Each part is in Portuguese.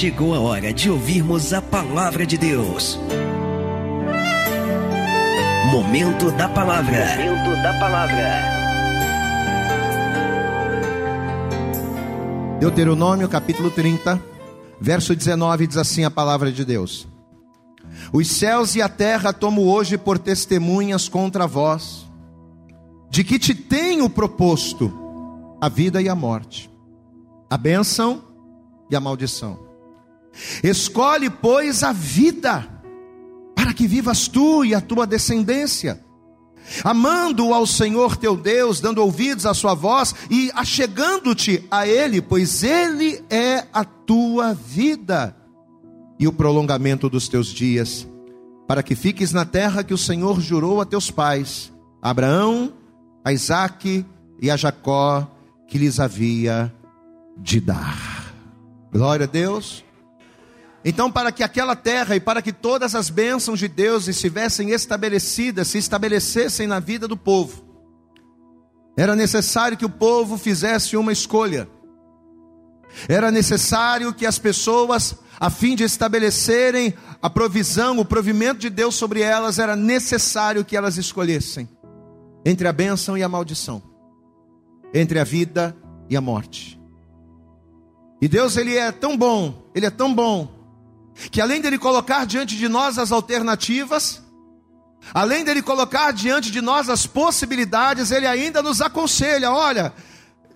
chegou a hora de ouvirmos a palavra de Deus. Momento da palavra. Momento da palavra. Deuteronômio capítulo 30, verso 19 diz assim a palavra de Deus: Os céus e a terra tomo hoje por testemunhas contra vós, de que te tenho proposto a vida e a morte, a bênção e a maldição. Escolhe, pois, a vida, para que vivas tu e a tua descendência, amando ao Senhor teu Deus, dando ouvidos à sua voz e achegando-te a Ele, pois Ele é a tua vida e o prolongamento dos teus dias, para que fiques na terra que o Senhor jurou a teus pais, a Abraão, a Isaque e a Jacó, que lhes havia de dar. Glória a Deus. Então, para que aquela terra e para que todas as bênçãos de Deus estivessem estabelecidas, se estabelecessem na vida do povo, era necessário que o povo fizesse uma escolha. Era necessário que as pessoas, a fim de estabelecerem a provisão, o provimento de Deus sobre elas, era necessário que elas escolhessem entre a bênção e a maldição, entre a vida e a morte. E Deus ele é tão bom, ele é tão bom, que além dele colocar diante de nós as alternativas, além dele colocar diante de nós as possibilidades, ele ainda nos aconselha: olha,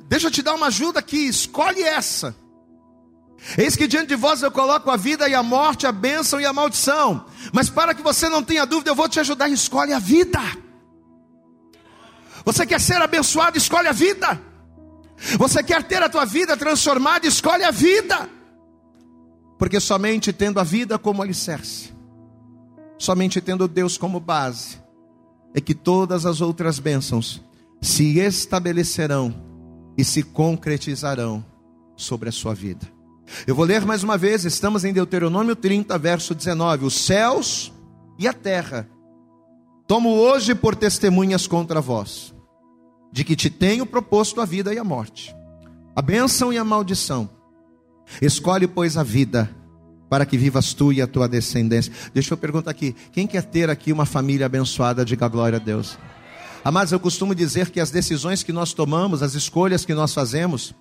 deixa eu te dar uma ajuda aqui, escolhe essa. Eis que diante de vós eu coloco a vida e a morte, a bênção e a maldição. Mas para que você não tenha dúvida, eu vou te ajudar, escolhe a vida. Você quer ser abençoado, escolhe a vida. Você quer ter a tua vida transformada? Escolhe a vida. Porque somente tendo a vida como alicerce, somente tendo Deus como base, é que todas as outras bênçãos se estabelecerão e se concretizarão sobre a sua vida. Eu vou ler mais uma vez, estamos em Deuteronômio 30, verso 19: Os céus e a terra tomo hoje por testemunhas contra vós de que te tenho proposto a vida e a morte, a bênção e a maldição. Escolhe, pois, a vida, para que vivas tu e a tua descendência. Deixa eu perguntar aqui: quem quer ter aqui uma família abençoada? Diga glória a Deus. Amados, eu costumo dizer que as decisões que nós tomamos, as escolhas que nós fazemos,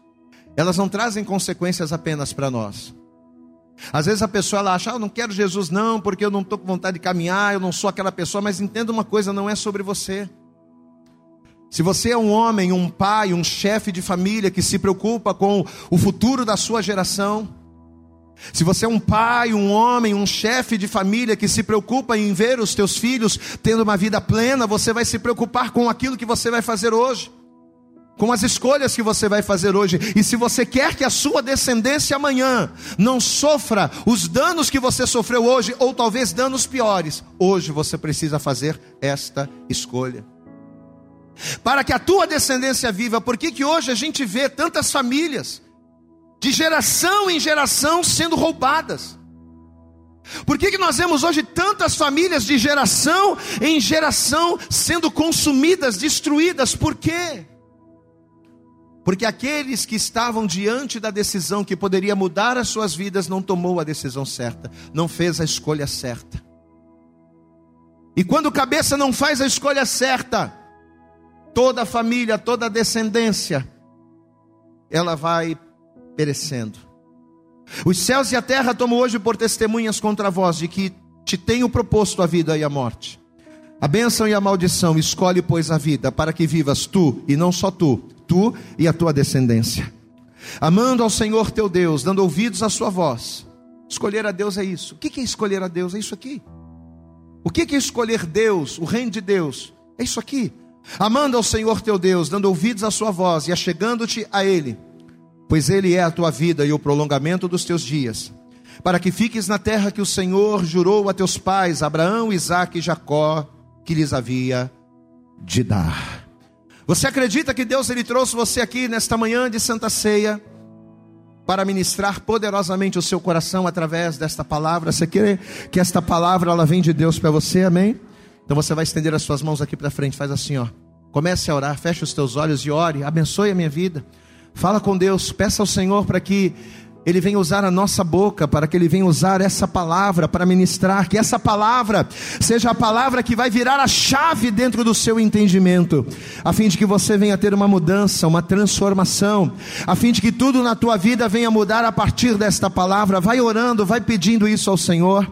elas não trazem consequências apenas para nós. Às vezes a pessoa ela acha, ah, eu não quero Jesus não, porque eu não estou com vontade de caminhar, eu não sou aquela pessoa, mas entenda uma coisa, não é sobre você. Se você é um homem, um pai, um chefe de família que se preocupa com o futuro da sua geração, se você é um pai, um homem, um chefe de família que se preocupa em ver os teus filhos tendo uma vida plena, você vai se preocupar com aquilo que você vai fazer hoje, com as escolhas que você vai fazer hoje. E se você quer que a sua descendência amanhã não sofra os danos que você sofreu hoje, ou talvez danos piores, hoje você precisa fazer esta escolha para que a tua descendência viva. Por que, que hoje a gente vê tantas famílias, de geração em geração, sendo roubadas? Por que, que nós vemos hoje tantas famílias de geração em geração sendo consumidas, destruídas? Por quê? Porque aqueles que estavam diante da decisão que poderia mudar as suas vidas não tomou a decisão certa, não fez a escolha certa. E quando cabeça não faz a escolha certa, toda a família, toda a descendência, ela vai perecendo. Os céus e a terra tomam hoje por testemunhas contra vós de que te tenho proposto a vida e a morte. A bênção e a maldição, escolhe, pois, a vida, para que vivas tu, e não só tu, tu e a tua descendência. Amando ao Senhor teu Deus, dando ouvidos à sua voz. Escolher a Deus é isso. O que é escolher a Deus? É isso aqui. O que é escolher Deus, o reino de Deus? É isso aqui amando ao Senhor teu Deus, dando ouvidos à sua voz e achegando-te a Ele, pois Ele é a tua vida e o prolongamento dos teus dias, para que fiques na terra que o Senhor jurou a teus pais, Abraão, Isaque e Jacó, que lhes havia de dar. Você acredita que Deus ele trouxe você aqui nesta manhã de Santa Ceia para ministrar poderosamente o seu coração através desta palavra? Você quer que esta palavra ela vem de Deus para você? Amém? Então você vai estender as suas mãos aqui para frente, faz assim, ó. Comece a orar, feche os teus olhos e ore, abençoe a minha vida. Fala com Deus, peça ao Senhor para que ele vem usar a nossa boca, para que Ele venha usar essa palavra para ministrar, que essa palavra seja a palavra que vai virar a chave dentro do seu entendimento, a fim de que você venha ter uma mudança, uma transformação, a fim de que tudo na tua vida venha mudar a partir desta palavra. Vai orando, vai pedindo isso ao Senhor.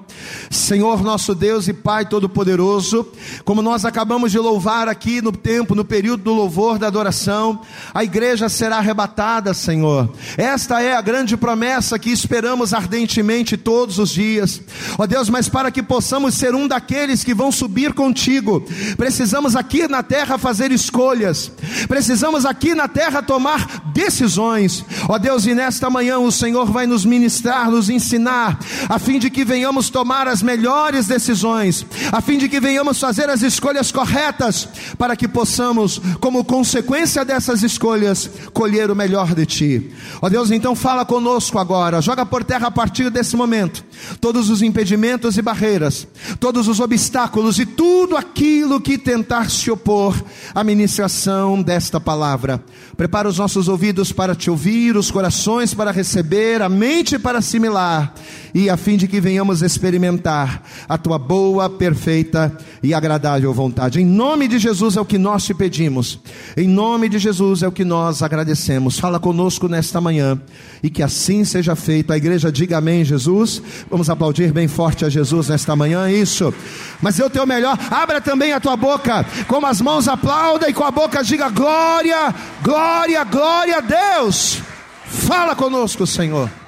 Senhor nosso Deus e Pai Todo-Poderoso, como nós acabamos de louvar aqui no tempo, no período do louvor da adoração, a igreja será arrebatada, Senhor. Esta é a grande promessa promessa que esperamos ardentemente todos os dias. Ó Deus, mas para que possamos ser um daqueles que vão subir contigo, precisamos aqui na terra fazer escolhas, precisamos aqui na terra tomar decisões. Ó Deus, e nesta manhã o Senhor vai nos ministrar, nos ensinar, a fim de que venhamos tomar as melhores decisões, a fim de que venhamos fazer as escolhas corretas, para que possamos, como consequência dessas escolhas, colher o melhor de Ti. Ó Deus, então fala conosco conosco agora. Joga por terra a partir desse momento todos os impedimentos e barreiras, todos os obstáculos e tudo aquilo que tentar se opor à ministração desta palavra. Prepara os nossos ouvidos para te ouvir, os corações para receber, a mente para assimilar, e a fim de que venhamos experimentar a tua boa, perfeita e agradável vontade. Em nome de Jesus é o que nós te pedimos, em nome de Jesus é o que nós agradecemos. Fala conosco nesta manhã e que assim seja feito. A igreja diga amém, Jesus. Vamos aplaudir bem forte a Jesus nesta manhã, isso. Mas eu tenho melhor, abra também a tua boca, com as mãos aplauda e com a boca diga glória, glória, glória a Deus. Fala conosco, Senhor.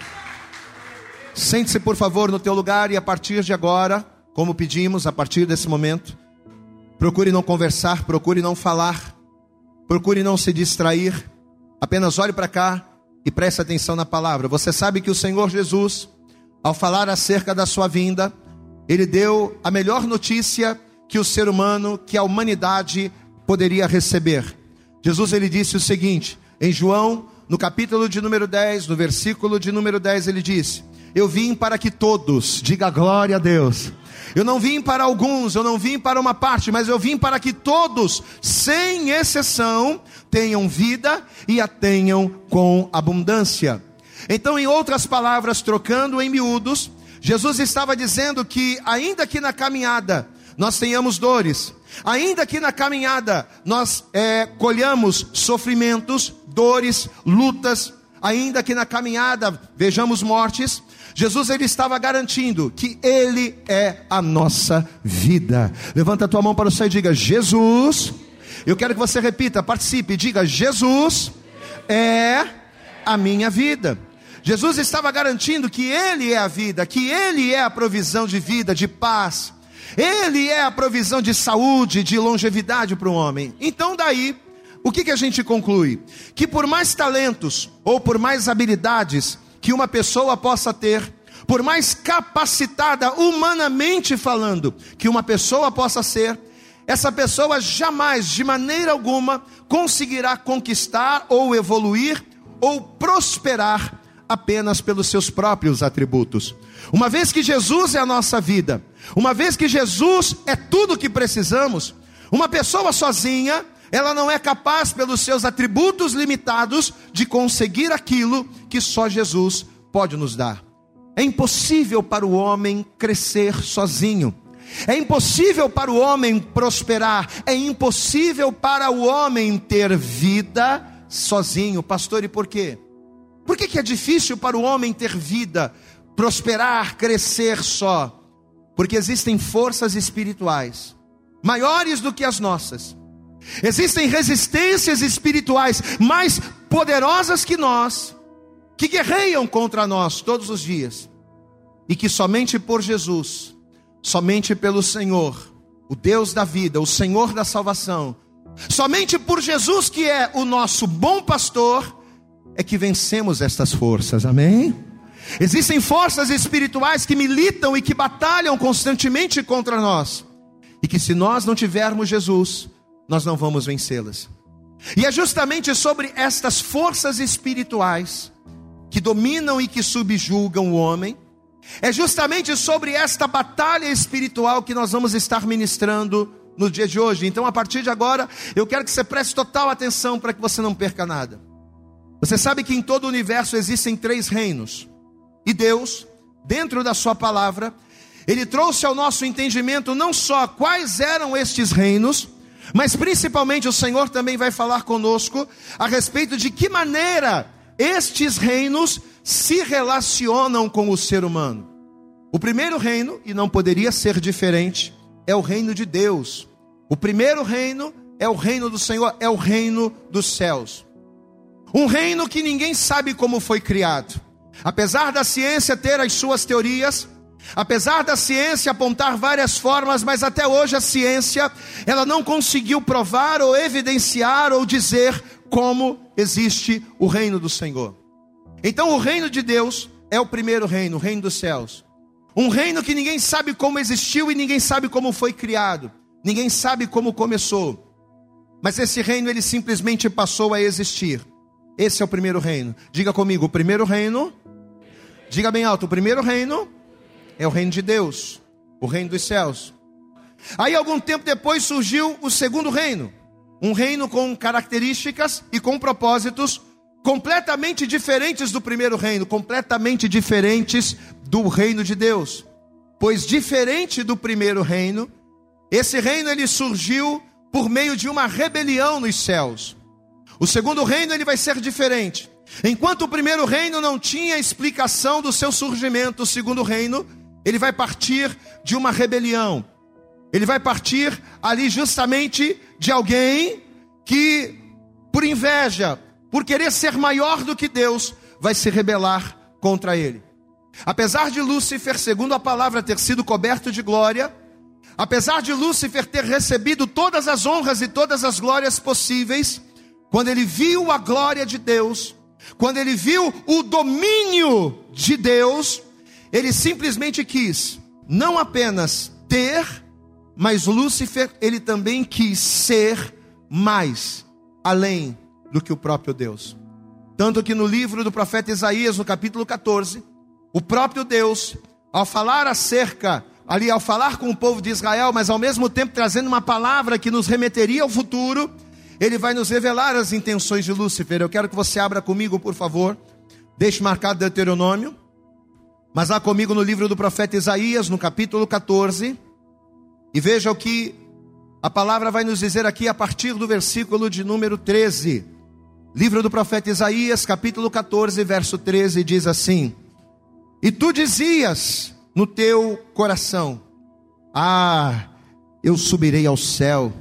Sente-se, por favor, no teu lugar e a partir de agora, como pedimos, a partir desse momento, procure não conversar, procure não falar, procure não se distrair, apenas olhe para cá e preste atenção na palavra. Você sabe que o Senhor Jesus ao falar acerca da sua vinda, ele deu a melhor notícia que o ser humano, que a humanidade poderia receber. Jesus ele disse o seguinte, em João, no capítulo de número 10, no versículo de número 10, ele disse: Eu vim para que todos, diga glória a Deus. Eu não vim para alguns, eu não vim para uma parte, mas eu vim para que todos, sem exceção, tenham vida e a tenham com abundância. Então, em outras palavras, trocando em miúdos, Jesus estava dizendo que, ainda que na caminhada nós tenhamos dores, ainda que na caminhada nós é, colhamos sofrimentos, dores, lutas, ainda que na caminhada vejamos mortes, Jesus ele estava garantindo que ele é a nossa vida. Levanta a tua mão para o céu e diga: Jesus. Eu quero que você repita, participe, diga: Jesus é a minha vida. Jesus estava garantindo que Ele é a vida, que Ele é a provisão de vida, de paz, Ele é a provisão de saúde, de longevidade para o homem. Então, daí, o que, que a gente conclui? Que por mais talentos ou por mais habilidades que uma pessoa possa ter, por mais capacitada humanamente falando que uma pessoa possa ser, essa pessoa jamais, de maneira alguma, conseguirá conquistar ou evoluir ou prosperar apenas pelos seus próprios atributos. Uma vez que Jesus é a nossa vida, uma vez que Jesus é tudo o que precisamos, uma pessoa sozinha, ela não é capaz, pelos seus atributos limitados, de conseguir aquilo que só Jesus pode nos dar. É impossível para o homem crescer sozinho. É impossível para o homem prosperar, é impossível para o homem ter vida sozinho. Pastor, e por quê? Por que, que é difícil para o homem ter vida, prosperar, crescer só? Porque existem forças espirituais maiores do que as nossas. Existem resistências espirituais mais poderosas que nós, que guerreiam contra nós todos os dias. E que somente por Jesus, somente pelo Senhor, o Deus da vida, o Senhor da salvação, somente por Jesus que é o nosso bom pastor, é que vencemos estas forças, amém? Existem forças espirituais que militam e que batalham constantemente contra nós, e que se nós não tivermos Jesus, nós não vamos vencê-las. E é justamente sobre estas forças espirituais que dominam e que subjugam o homem, é justamente sobre esta batalha espiritual que nós vamos estar ministrando no dia de hoje. Então, a partir de agora, eu quero que você preste total atenção para que você não perca nada. Você sabe que em todo o universo existem três reinos. E Deus, dentro da Sua palavra, Ele trouxe ao nosso entendimento não só quais eram estes reinos, mas principalmente o Senhor também vai falar conosco a respeito de que maneira estes reinos se relacionam com o ser humano. O primeiro reino, e não poderia ser diferente, é o reino de Deus. O primeiro reino é o reino do Senhor, é o reino dos céus. Um reino que ninguém sabe como foi criado. Apesar da ciência ter as suas teorias, apesar da ciência apontar várias formas, mas até hoje a ciência, ela não conseguiu provar ou evidenciar ou dizer como existe o reino do Senhor. Então o reino de Deus é o primeiro reino, o reino dos céus. Um reino que ninguém sabe como existiu e ninguém sabe como foi criado. Ninguém sabe como começou. Mas esse reino ele simplesmente passou a existir. Esse é o primeiro reino. Diga comigo, o primeiro reino. Diga bem alto, o primeiro reino é o reino de Deus, o reino dos céus. Aí algum tempo depois surgiu o segundo reino, um reino com características e com propósitos completamente diferentes do primeiro reino, completamente diferentes do reino de Deus. Pois diferente do primeiro reino, esse reino ele surgiu por meio de uma rebelião nos céus. O segundo reino ele vai ser diferente. Enquanto o primeiro reino não tinha explicação do seu surgimento, o segundo reino, ele vai partir de uma rebelião. Ele vai partir ali justamente de alguém que, por inveja, por querer ser maior do que Deus, vai se rebelar contra ele. Apesar de Lúcifer, segundo a palavra, ter sido coberto de glória, Apesar de Lúcifer ter recebido todas as honras e todas as glórias possíveis, quando ele viu a glória de Deus, quando ele viu o domínio de Deus, ele simplesmente quis não apenas ter, mas Lúcifer ele também quis ser mais além do que o próprio Deus. Tanto que no livro do profeta Isaías, no capítulo 14, o próprio Deus, ao falar acerca ali ao falar com o povo de Israel, mas ao mesmo tempo trazendo uma palavra que nos remeteria ao futuro, ele vai nos revelar as intenções de Lúcifer. Eu quero que você abra comigo, por favor. Deixe marcado Deuteronômio. Mas lá comigo no livro do profeta Isaías, no capítulo 14. E veja o que a palavra vai nos dizer aqui a partir do versículo de número 13. Livro do profeta Isaías, capítulo 14, verso 13, diz assim: E tu dizias, no teu coração: Ah, eu subirei ao céu,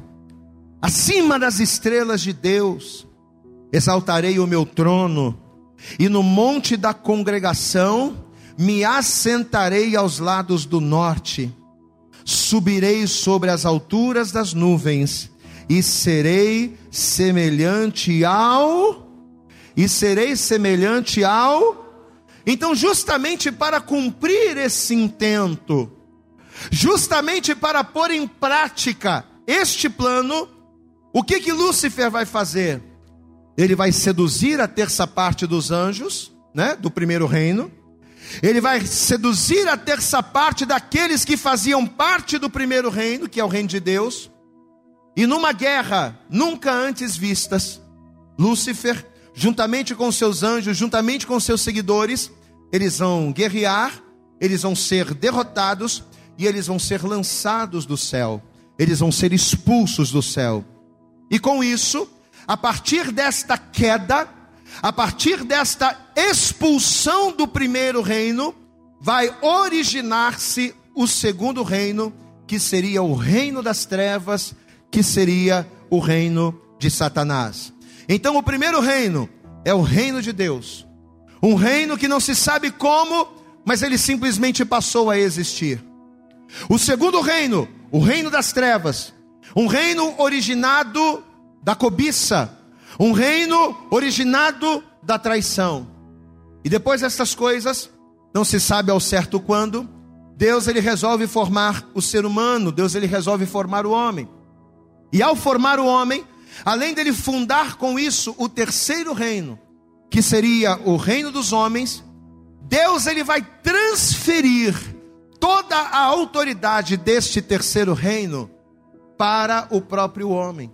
acima das estrelas de Deus, exaltarei o meu trono, e no monte da congregação me assentarei aos lados do norte, subirei sobre as alturas das nuvens, e serei semelhante ao e serei semelhante ao então, justamente para cumprir esse intento, justamente para pôr em prática este plano, o que que Lúcifer vai fazer? Ele vai seduzir a terça parte dos anjos, né, do primeiro reino. Ele vai seduzir a terça parte daqueles que faziam parte do primeiro reino, que é o reino de Deus. E numa guerra nunca antes vistas, Lúcifer juntamente com seus anjos, juntamente com seus seguidores, eles vão guerrear, eles vão ser derrotados e eles vão ser lançados do céu, eles vão ser expulsos do céu. E com isso, a partir desta queda, a partir desta expulsão do primeiro reino, vai originar-se o segundo reino, que seria o reino das trevas, que seria o reino de Satanás. Então, o primeiro reino é o reino de Deus, um reino que não se sabe como, mas ele simplesmente passou a existir. O segundo reino, o reino das trevas, um reino originado da cobiça, um reino originado da traição. E depois dessas coisas, não se sabe ao certo quando, Deus ele resolve formar o ser humano, Deus ele resolve formar o homem. E ao formar o homem, Além dele fundar com isso o terceiro reino, que seria o reino dos homens, Deus ele vai transferir toda a autoridade deste terceiro reino para o próprio homem.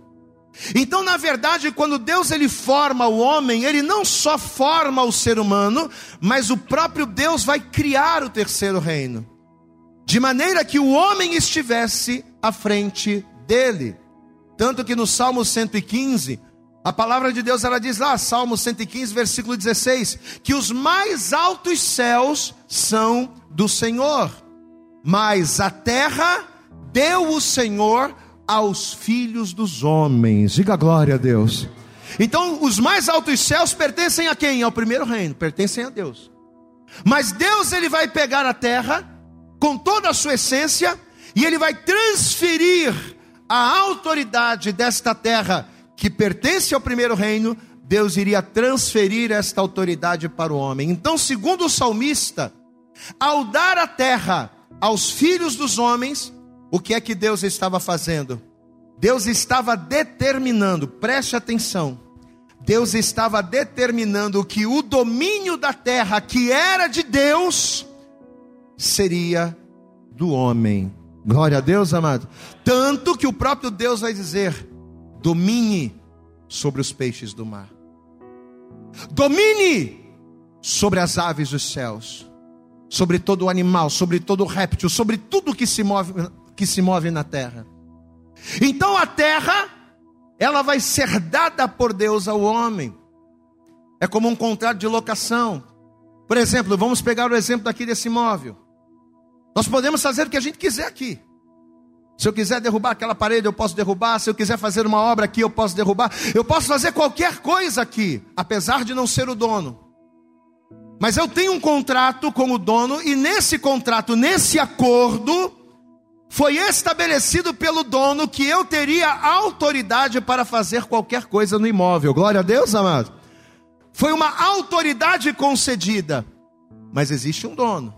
Então, na verdade, quando Deus ele forma o homem, ele não só forma o ser humano, mas o próprio Deus vai criar o terceiro reino. De maneira que o homem estivesse à frente dele. Tanto que no Salmo 115, a palavra de Deus ela diz lá, Salmo 115, versículo 16, que os mais altos céus são do Senhor, mas a terra deu o Senhor aos filhos dos homens. Diga glória a Deus. Então, os mais altos céus pertencem a quem? Ao primeiro reino, pertencem a Deus. Mas Deus ele vai pegar a terra com toda a sua essência e ele vai transferir a autoridade desta terra que pertence ao primeiro reino, Deus iria transferir esta autoridade para o homem. Então, segundo o salmista, ao dar a terra aos filhos dos homens, o que é que Deus estava fazendo? Deus estava determinando, preste atenção, Deus estava determinando que o domínio da terra, que era de Deus, seria do homem. Glória a Deus, amado. Tanto que o próprio Deus vai dizer: domine sobre os peixes do mar, domine sobre as aves dos céus, sobre todo animal, sobre todo réptil, sobre tudo que se move que se move na terra. Então a terra, ela vai ser dada por Deus ao homem. É como um contrato de locação. Por exemplo, vamos pegar o exemplo daqui desse imóvel. Nós podemos fazer o que a gente quiser aqui. Se eu quiser derrubar aquela parede, eu posso derrubar. Se eu quiser fazer uma obra aqui, eu posso derrubar. Eu posso fazer qualquer coisa aqui, apesar de não ser o dono. Mas eu tenho um contrato com o dono, e nesse contrato, nesse acordo, foi estabelecido pelo dono que eu teria autoridade para fazer qualquer coisa no imóvel. Glória a Deus, amado. Foi uma autoridade concedida, mas existe um dono.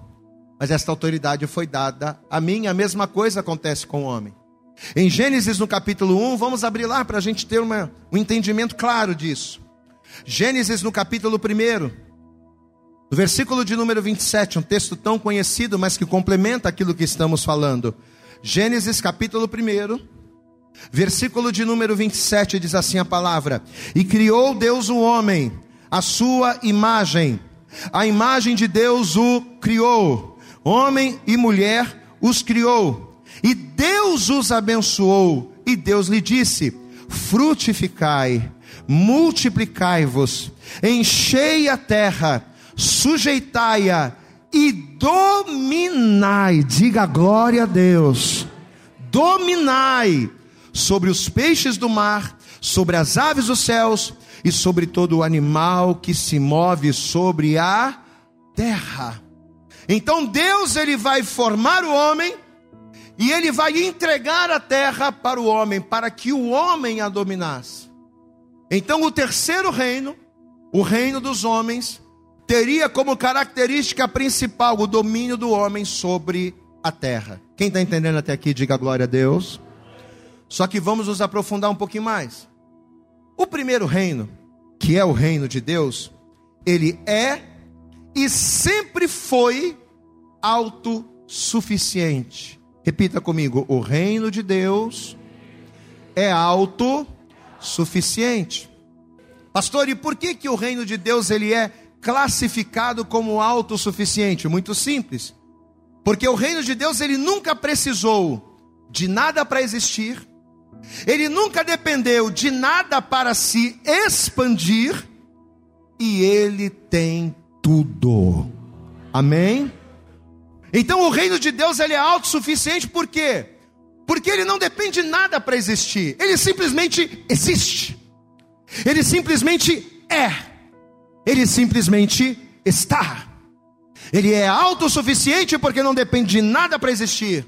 Mas esta autoridade foi dada a mim. A mesma coisa acontece com o homem. Em Gênesis, no capítulo 1, vamos abrir lá para a gente ter uma, um entendimento claro disso. Gênesis, no capítulo 1, no versículo de número 27, um texto tão conhecido, mas que complementa aquilo que estamos falando. Gênesis capítulo 1, versículo de número 27 diz assim a palavra: E criou Deus o homem, a sua imagem, a imagem de Deus o criou, homem e mulher os criou, e Deus os abençoou, e Deus lhe disse: Frutificai, multiplicai-vos, enchei a terra, sujeitai-a e dominai, diga glória a Deus, dominai sobre os peixes do mar, sobre as aves dos céus e sobre todo o animal que se move sobre a terra. Então Deus ele vai formar o homem e ele vai entregar a terra para o homem, para que o homem a dominasse. Então o terceiro reino, o reino dos homens, teria como característica principal o domínio do homem sobre a terra. Quem está entendendo até aqui, diga glória a Deus. Só que vamos nos aprofundar um pouquinho mais. O primeiro reino, que é o reino de Deus, ele é e sempre foi autossuficiente. Repita comigo: o reino de Deus é autossuficiente. Pastor, e por que que o reino de Deus ele é classificado como autossuficiente? Muito simples. Porque o reino de Deus ele nunca precisou de nada para existir. Ele nunca dependeu de nada para se expandir e ele tem tudo. Amém? Então o reino de Deus ele é autossuficiente por quê? Porque ele não depende de nada para existir. Ele simplesmente existe. Ele simplesmente é. Ele simplesmente está. Ele é autossuficiente porque não depende de nada para existir.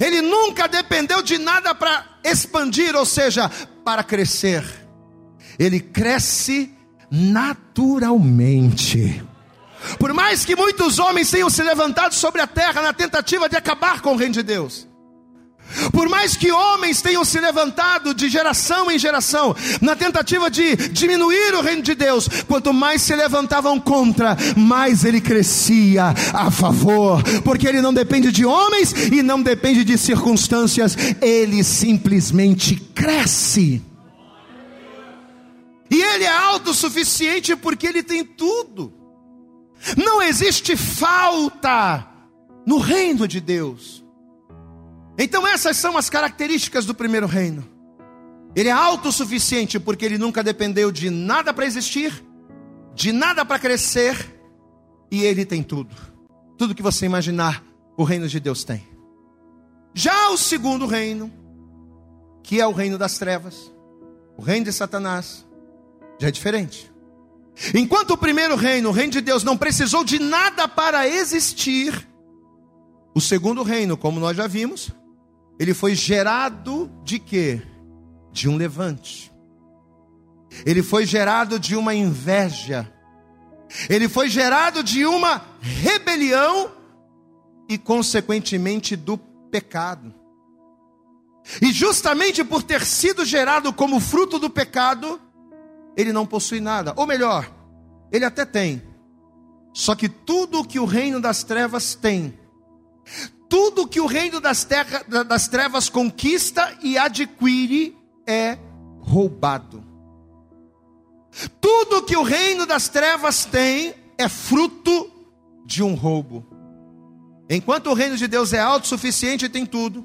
Ele nunca dependeu de nada para expandir, ou seja, para crescer. Ele cresce naturalmente. Por mais que muitos homens tenham se levantado sobre a terra na tentativa de acabar com o reino de Deus, por mais que homens tenham se levantado de geração em geração, na tentativa de diminuir o reino de Deus, quanto mais se levantavam contra, mais ele crescia a favor, porque ele não depende de homens e não depende de circunstâncias, ele simplesmente cresce. E ele é autossuficiente porque ele tem tudo. Não existe falta no reino de Deus. Então, essas são as características do primeiro reino. Ele é autossuficiente porque ele nunca dependeu de nada para existir, de nada para crescer, e ele tem tudo. Tudo que você imaginar, o reino de Deus tem. Já o segundo reino, que é o reino das trevas, o reino de Satanás, já é diferente. Enquanto o primeiro reino, o reino de Deus, não precisou de nada para existir, o segundo reino, como nós já vimos, ele foi gerado de quê? De um levante. Ele foi gerado de uma inveja. Ele foi gerado de uma rebelião e, consequentemente, do pecado. E justamente por ter sido gerado como fruto do pecado, ele não possui nada. Ou melhor, ele até tem. Só que tudo que o reino das trevas tem, tudo que o reino das, terra, das trevas conquista e adquire é roubado. Tudo que o reino das trevas tem é fruto de um roubo. Enquanto o reino de Deus é autossuficiente e tem tudo,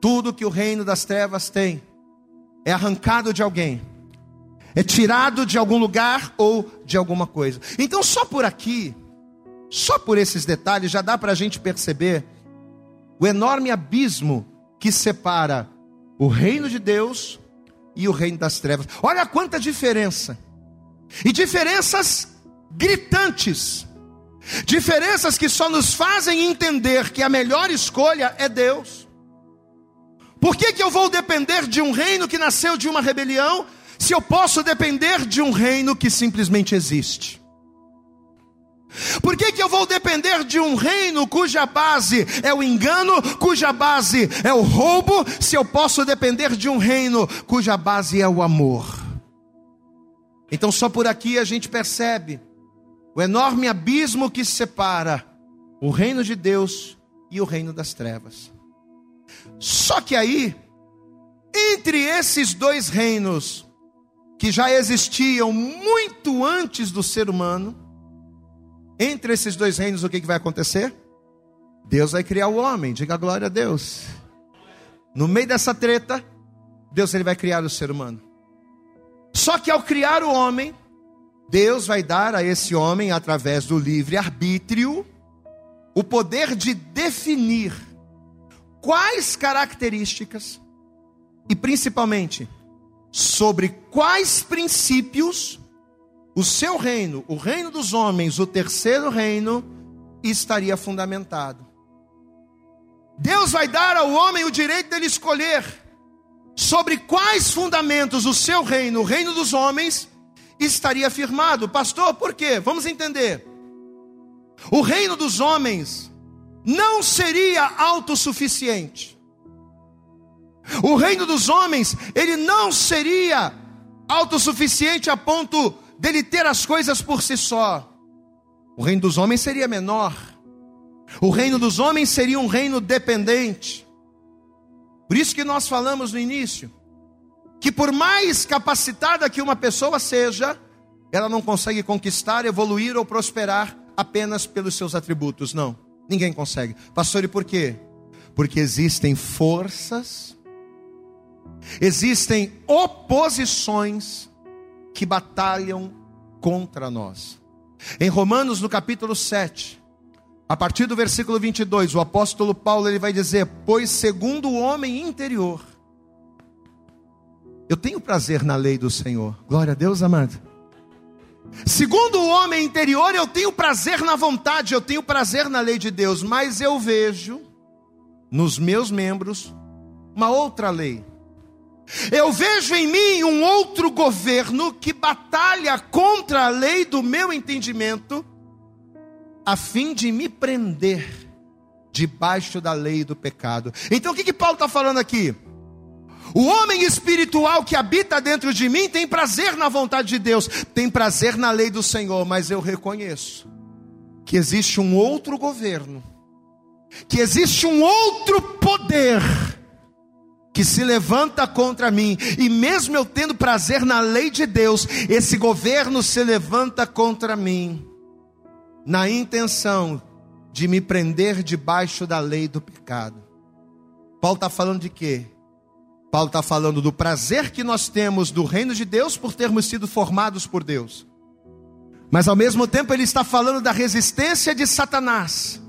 tudo que o reino das trevas tem é arrancado de alguém, é tirado de algum lugar ou de alguma coisa. Então, só por aqui, só por esses detalhes, já dá para a gente perceber o enorme abismo que separa o reino de Deus e o reino das trevas. Olha quanta diferença, e diferenças gritantes. Diferenças que só nos fazem entender que a melhor escolha é Deus. Por que, que eu vou depender de um reino que nasceu de uma rebelião, se eu posso depender de um reino que simplesmente existe? Por que, que eu vou depender de um reino cuja base é o engano, cuja base é o roubo, se eu posso depender de um reino cuja base é o amor? Então, só por aqui a gente percebe o enorme abismo que separa o reino de Deus e o reino das trevas. Só que aí, entre esses dois reinos, que já existiam muito antes do ser humano, entre esses dois reinos, o que, que vai acontecer? Deus vai criar o homem, diga glória a Deus. No meio dessa treta, Deus ele vai criar o ser humano. Só que ao criar o homem, Deus vai dar a esse homem, através do livre arbítrio, o poder de definir quais características e principalmente sobre quais princípios o seu reino, o reino dos homens, o terceiro reino, estaria fundamentado. Deus vai dar ao homem o direito dele escolher sobre quais fundamentos o seu reino, o reino dos homens, estaria firmado. Pastor, por quê? Vamos entender. O reino dos homens não seria autossuficiente. O reino dos homens, ele não seria autossuficiente a ponto dele ter as coisas por si só. O reino dos homens seria menor. O reino dos homens seria um reino dependente. Por isso que nós falamos no início que por mais capacitada que uma pessoa seja, ela não consegue conquistar, evoluir ou prosperar apenas pelos seus atributos. Não, ninguém consegue. Pastor, e por quê? Porque existem forças, existem oposições que batalham contra nós. Em Romanos, no capítulo 7, a partir do versículo 22, o apóstolo Paulo ele vai dizer: Pois segundo o homem interior, eu tenho prazer na lei do Senhor. Glória a Deus, amado. Segundo o homem interior, eu tenho prazer na vontade, eu tenho prazer na lei de Deus, mas eu vejo nos meus membros uma outra lei. Eu vejo em mim um outro governo que batalha contra a lei do meu entendimento, a fim de me prender debaixo da lei do pecado. Então o que, que Paulo está falando aqui? O homem espiritual que habita dentro de mim tem prazer na vontade de Deus, tem prazer na lei do Senhor, mas eu reconheço que existe um outro governo, que existe um outro poder que se levanta contra mim, e mesmo eu tendo prazer na lei de Deus, esse governo se levanta contra mim, na intenção de me prender debaixo da lei do pecado. Paulo está falando de quê? Paulo está falando do prazer que nós temos do reino de Deus por termos sido formados por Deus. Mas ao mesmo tempo ele está falando da resistência de Satanás,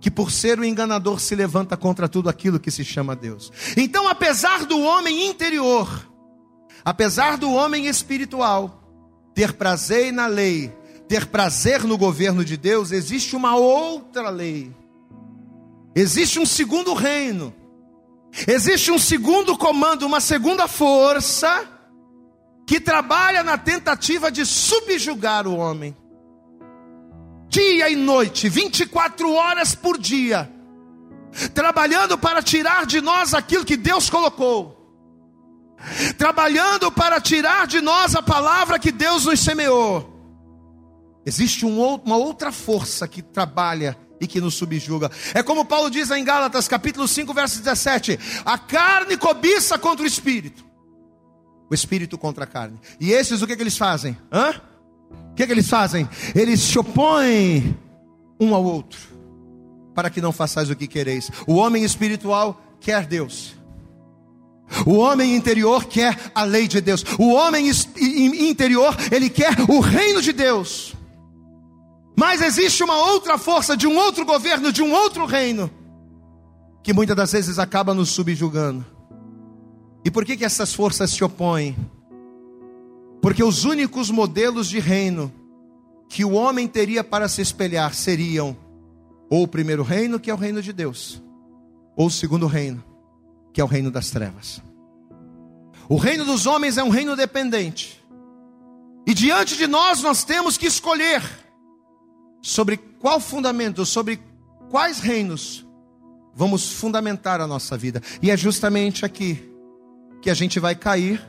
que por ser o enganador se levanta contra tudo aquilo que se chama Deus. Então, apesar do homem interior, apesar do homem espiritual ter prazer na lei, ter prazer no governo de Deus, existe uma outra lei. Existe um segundo reino. Existe um segundo comando, uma segunda força que trabalha na tentativa de subjugar o homem. Dia e noite, 24 horas por dia, trabalhando para tirar de nós aquilo que Deus colocou. Trabalhando para tirar de nós a palavra que Deus nos semeou. Existe um, uma outra força que trabalha e que nos subjuga. É como Paulo diz em Gálatas, capítulo 5, verso 17: a carne cobiça contra o espírito, o espírito contra a carne. E esses o que, que eles fazem? Hã? Que, que eles fazem? Eles se opõem um ao outro, para que não façais o que quereis. O homem espiritual quer Deus. O homem interior quer a lei de Deus. O homem interior, ele quer o reino de Deus. Mas existe uma outra força de um outro governo, de um outro reino, que muitas das vezes acaba nos subjugando. E por que, que essas forças se opõem? Porque os únicos modelos de reino que o homem teria para se espelhar seriam ou o primeiro reino, que é o reino de Deus, ou o segundo reino, que é o reino das trevas. O reino dos homens é um reino dependente. E diante de nós nós temos que escolher sobre qual fundamento, sobre quais reinos vamos fundamentar a nossa vida. E é justamente aqui que a gente vai cair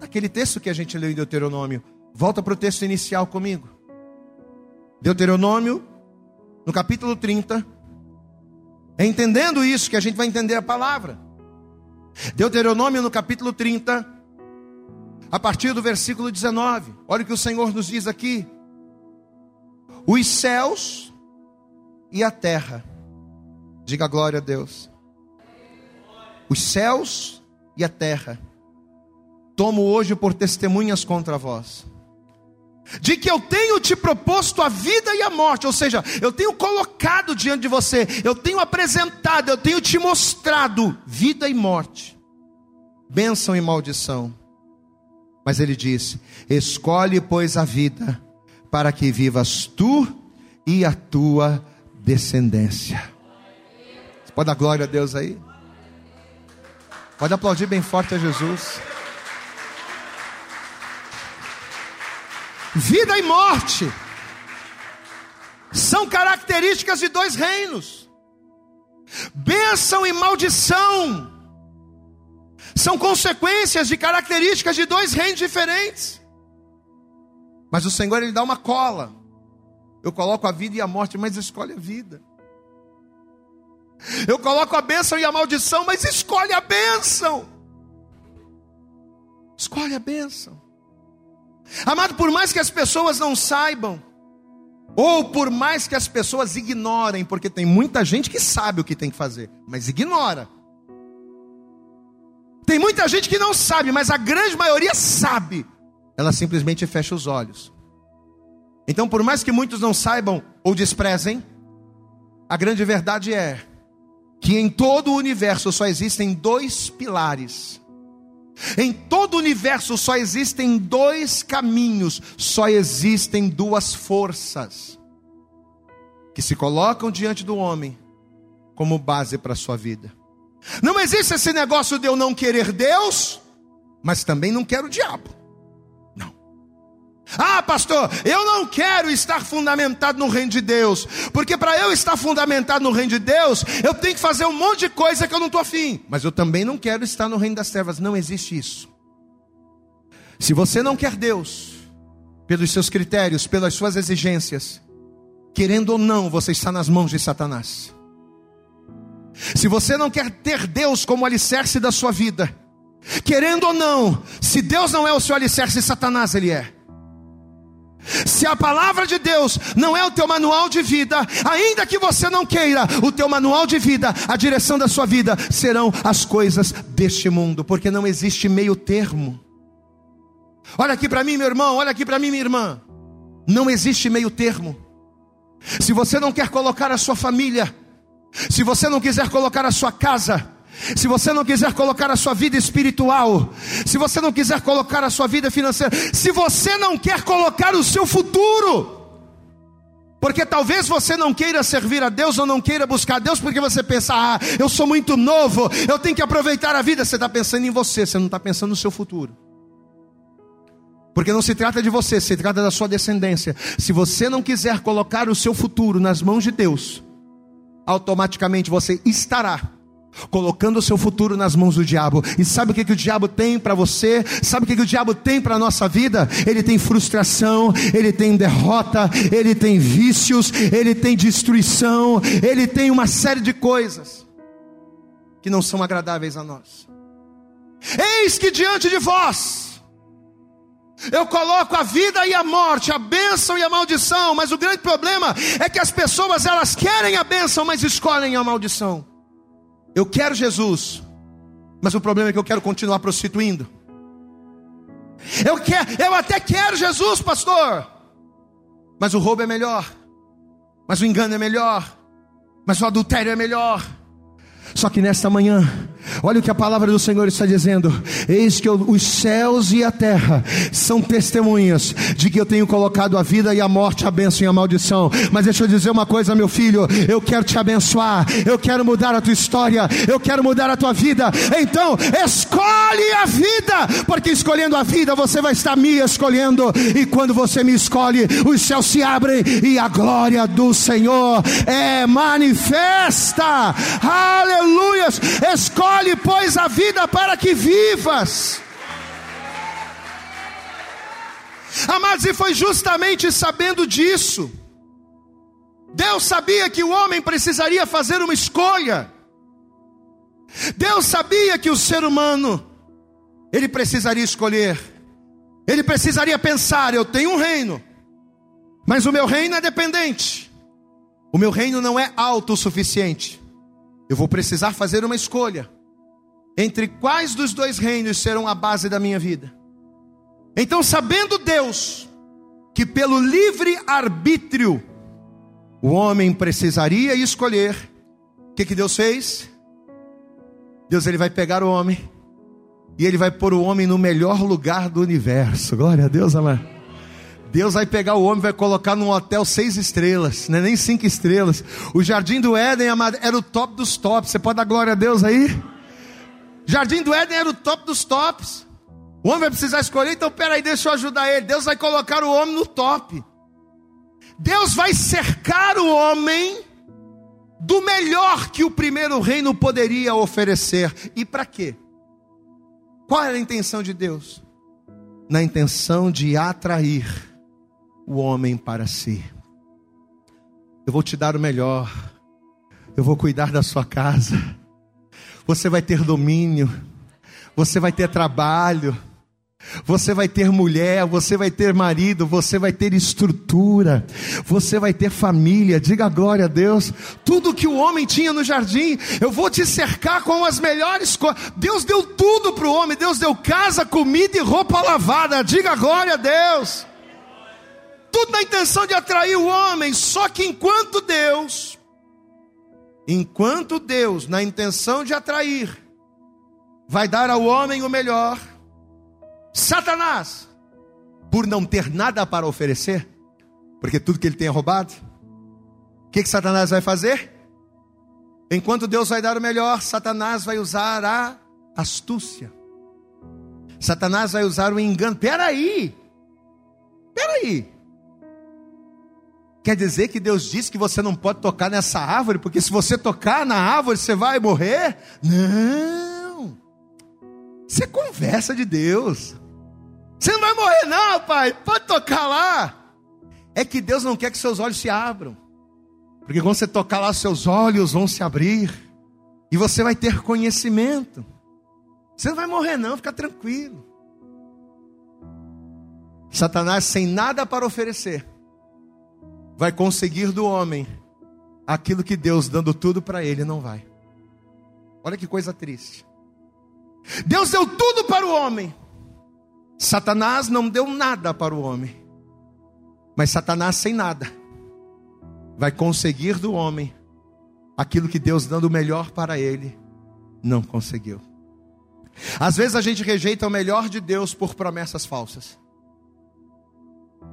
naquele texto que a gente leu em Deuteronômio. Volta para o texto inicial comigo. Deuteronômio, no capítulo 30. É entendendo isso que a gente vai entender a palavra. Deuteronômio, no capítulo 30, a partir do versículo 19. Olha o que o Senhor nos diz aqui os céus e a terra. Diga glória a Deus. Os céus e a terra. Tomo hoje por testemunhas contra vós. De que eu tenho te proposto a vida e a morte, ou seja, eu tenho colocado diante de você, eu tenho apresentado, eu tenho te mostrado vida e morte, bênção e maldição. Mas ele disse: Escolhe, pois, a vida, para que vivas tu e a tua descendência. Você pode dar glória a Deus aí? Pode aplaudir bem forte a Jesus. Vida e morte são características de dois reinos. Bênção e maldição são consequências de características de dois reinos diferentes. Mas o Senhor ele dá uma cola. Eu coloco a vida e a morte, mas escolhe a vida. Eu coloco a bênção e a maldição, mas escolhe a bênção. Escolhe a bênção. Amado, por mais que as pessoas não saibam, ou por mais que as pessoas ignorem, porque tem muita gente que sabe o que tem que fazer, mas ignora. Tem muita gente que não sabe, mas a grande maioria sabe ela simplesmente fecha os olhos. Então, por mais que muitos não saibam ou desprezem, a grande verdade é que em todo o universo só existem dois pilares. Em todo o universo só existem dois caminhos, só existem duas forças que se colocam diante do homem como base para a sua vida. Não existe esse negócio de eu não querer Deus, mas também não quero o diabo. Ah, pastor, eu não quero estar fundamentado no reino de Deus, porque para eu estar fundamentado no reino de Deus, eu tenho que fazer um monte de coisa que eu não estou afim. Mas eu também não quero estar no reino das trevas, não existe isso. Se você não quer Deus, pelos seus critérios, pelas suas exigências, querendo ou não, você está nas mãos de Satanás. Se você não quer ter Deus como alicerce da sua vida, querendo ou não, se Deus não é o seu alicerce, Satanás ele é. Se a palavra de Deus não é o teu manual de vida, ainda que você não queira, o teu manual de vida, a direção da sua vida serão as coisas deste mundo, porque não existe meio termo. Olha aqui para mim, meu irmão, olha aqui para mim, minha irmã. Não existe meio termo. Se você não quer colocar a sua família, se você não quiser colocar a sua casa, se você não quiser colocar a sua vida espiritual, se você não quiser colocar a sua vida financeira, se você não quer colocar o seu futuro, porque talvez você não queira servir a Deus ou não queira buscar a Deus, porque você pensa, ah, eu sou muito novo, eu tenho que aproveitar a vida. Você está pensando em você, você não está pensando no seu futuro. Porque não se trata de você, se trata da sua descendência. Se você não quiser colocar o seu futuro nas mãos de Deus, automaticamente você estará colocando o seu futuro nas mãos do diabo. E sabe o que, que o diabo tem para você? Sabe o que, que o diabo tem para a nossa vida? Ele tem frustração, ele tem derrota, ele tem vícios, ele tem destruição, ele tem uma série de coisas que não são agradáveis a nós. Eis que diante de vós eu coloco a vida e a morte, a bênção e a maldição, mas o grande problema é que as pessoas elas querem a bênção, mas escolhem a maldição. Eu quero Jesus, mas o problema é que eu quero continuar prostituindo. Eu quero, eu até quero Jesus, pastor, mas o roubo é melhor, mas o engano é melhor, mas o adultério é melhor. Só que nesta manhã, olha o que a palavra do Senhor está dizendo: Eis que os céus e a terra são testemunhas de que eu tenho colocado a vida e a morte, a bênção e a maldição. Mas deixa eu dizer uma coisa, meu filho: eu quero te abençoar, eu quero mudar a tua história, eu quero mudar a tua vida. Então, escolhe a vida, porque escolhendo a vida você vai estar me escolhendo, e quando você me escolhe, os céus se abrem e a glória do Senhor é manifesta. Aleluia aleluias. Escolhe, pois, a vida para que vivas. Amados, e foi justamente sabendo disso. Deus sabia que o homem precisaria fazer uma escolha. Deus sabia que o ser humano ele precisaria escolher. Ele precisaria pensar, eu tenho um reino, mas o meu reino é dependente. O meu reino não é autossuficiente. Eu vou precisar fazer uma escolha entre quais dos dois reinos serão a base da minha vida. Então, sabendo Deus que pelo livre arbítrio o homem precisaria escolher, o que, que Deus fez? Deus ele vai pegar o homem e ele vai pôr o homem no melhor lugar do universo. Glória a Deus, amado. Deus vai pegar o homem, vai colocar num hotel seis estrelas, não é nem cinco estrelas. O jardim do Éden era o top dos tops. Você pode dar glória a Deus aí? Jardim do Éden era o top dos tops. O homem vai precisar escolher, então peraí, deixa eu ajudar ele. Deus vai colocar o homem no top. Deus vai cercar o homem do melhor que o primeiro reino poderia oferecer. E para quê? Qual era a intenção de Deus? Na intenção de atrair o homem para si. Eu vou te dar o melhor. Eu vou cuidar da sua casa. Você vai ter domínio. Você vai ter trabalho. Você vai ter mulher, você vai ter marido, você vai ter estrutura, você vai ter família. Diga glória a Deus. Tudo que o homem tinha no jardim, eu vou te cercar com as melhores coisas. Deus deu tudo para o homem. Deus deu casa, comida e roupa lavada. Diga glória a Deus tudo na intenção de atrair o homem, só que enquanto Deus, enquanto Deus, na intenção de atrair, vai dar ao homem o melhor, Satanás, por não ter nada para oferecer, porque tudo que ele tem é roubado, o que, que Satanás vai fazer? Enquanto Deus vai dar o melhor, Satanás vai usar a astúcia. Satanás vai usar o engano. Peraí, peraí. Quer dizer que Deus disse que você não pode tocar nessa árvore, porque se você tocar na árvore você vai morrer? Não. Isso é conversa de Deus. Você não vai morrer, não, pai. Pode tocar lá. É que Deus não quer que seus olhos se abram. Porque quando você tocar lá, seus olhos vão se abrir. E você vai ter conhecimento. Você não vai morrer, não, fica tranquilo. Satanás, sem nada para oferecer, vai conseguir do homem aquilo que Deus, dando tudo para ele, não vai. Olha que coisa triste. Deus deu tudo para o homem. Satanás não deu nada para o homem. Mas Satanás, sem nada, vai conseguir do homem aquilo que Deus, dando o melhor para ele, não conseguiu. Às vezes a gente rejeita o melhor de Deus por promessas falsas.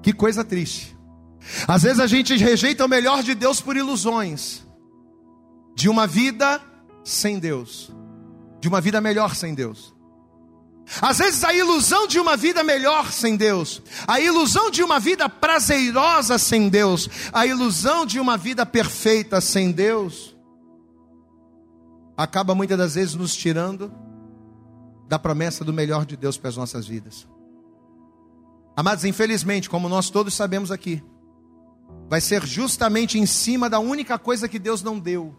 Que coisa triste. Às vezes a gente rejeita o melhor de Deus por ilusões de uma vida sem Deus, de uma vida melhor sem Deus. Às vezes a ilusão de uma vida melhor sem Deus, a ilusão de uma vida prazerosa sem Deus, a ilusão de uma vida perfeita sem Deus, acaba muitas das vezes nos tirando da promessa do melhor de Deus para as nossas vidas. Amados, infelizmente, como nós todos sabemos aqui, vai ser justamente em cima da única coisa que Deus não deu.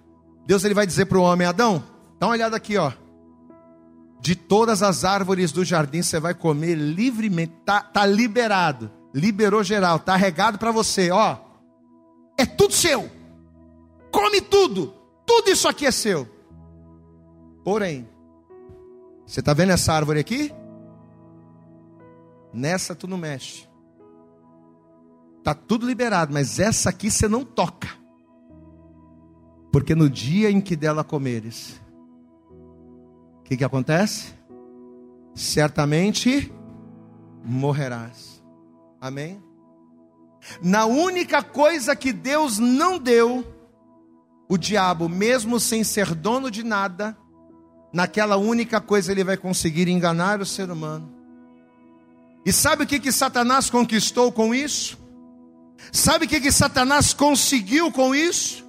Deus ele vai dizer para o homem: Adão, dá uma olhada aqui, ó. De todas as árvores do jardim você vai comer livremente, tá, tá liberado, liberou geral, tá regado para você, ó. É tudo seu. Come tudo. Tudo isso aqui é seu. Porém, você está vendo essa árvore aqui? Nessa tu não mexe. Tá tudo liberado, mas essa aqui você não toca. Porque no dia em que dela comeres, o que, que acontece? Certamente morrerás. Amém? Na única coisa que Deus não deu, o diabo, mesmo sem ser dono de nada, naquela única coisa ele vai conseguir enganar o ser humano. E sabe o que, que Satanás conquistou com isso? Sabe o que, que Satanás conseguiu com isso?